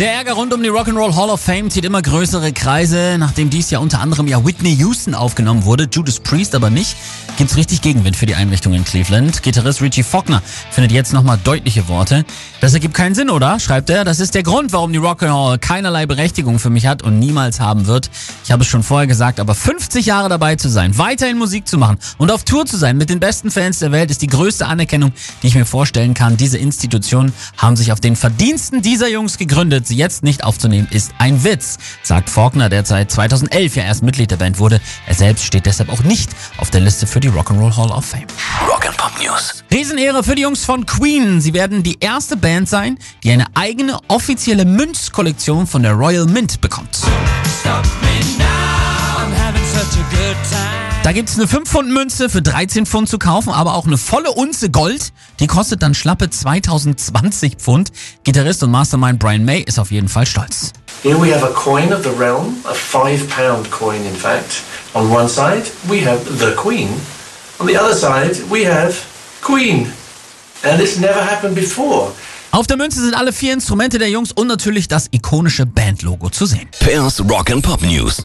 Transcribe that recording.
Der Ärger rund um die Rock'n'Roll Hall of Fame zieht immer größere Kreise. Nachdem dies ja unter anderem ja Whitney Houston aufgenommen wurde, Judas Priest aber nicht, gibt's richtig Gegenwind für die Einrichtung in Cleveland. Gitarrist Richie Faulkner findet jetzt nochmal deutliche Worte. Das ergibt keinen Sinn, oder? schreibt er. Das ist der Grund, warum die Rock'n'Roll keinerlei Berechtigung für mich hat und niemals haben wird. Ich habe es schon vorher gesagt, aber 50 Jahre dabei zu sein, weiterhin Musik zu machen und auf Tour zu sein mit den besten Fans der Welt ist die größte Anerkennung, die ich mir vorstellen kann. Diese Institutionen haben sich auf den Verdiensten dieser Jungs gegründet sie jetzt nicht aufzunehmen, ist ein Witz, sagt Faulkner, der seit 2011 ja erst Mitglied der Band wurde. Er selbst steht deshalb auch nicht auf der Liste für die Rock'n'Roll Hall of Fame. Rock and Pop News. Riesenehre für die Jungs von Queen. Sie werden die erste Band sein, die eine eigene offizielle Münzkollektion von der Royal Mint bekommt. Da gibt's eine 5 Pfund Münze für 13 Pfund zu kaufen, aber auch eine volle Unze Gold. Die kostet dann schlappe 2020 Pfund. Gitarrist und Mastermind Brian May ist auf jeden Fall stolz. Here we have a coin of the realm, a five pound coin in fact. On one side we have the Queen, on the other side we have Queen. And it's never happened before. Auf der Münze sind alle vier Instrumente der Jungs und natürlich das ikonische Bandlogo zu sehen. Pairs Rock and Pop News.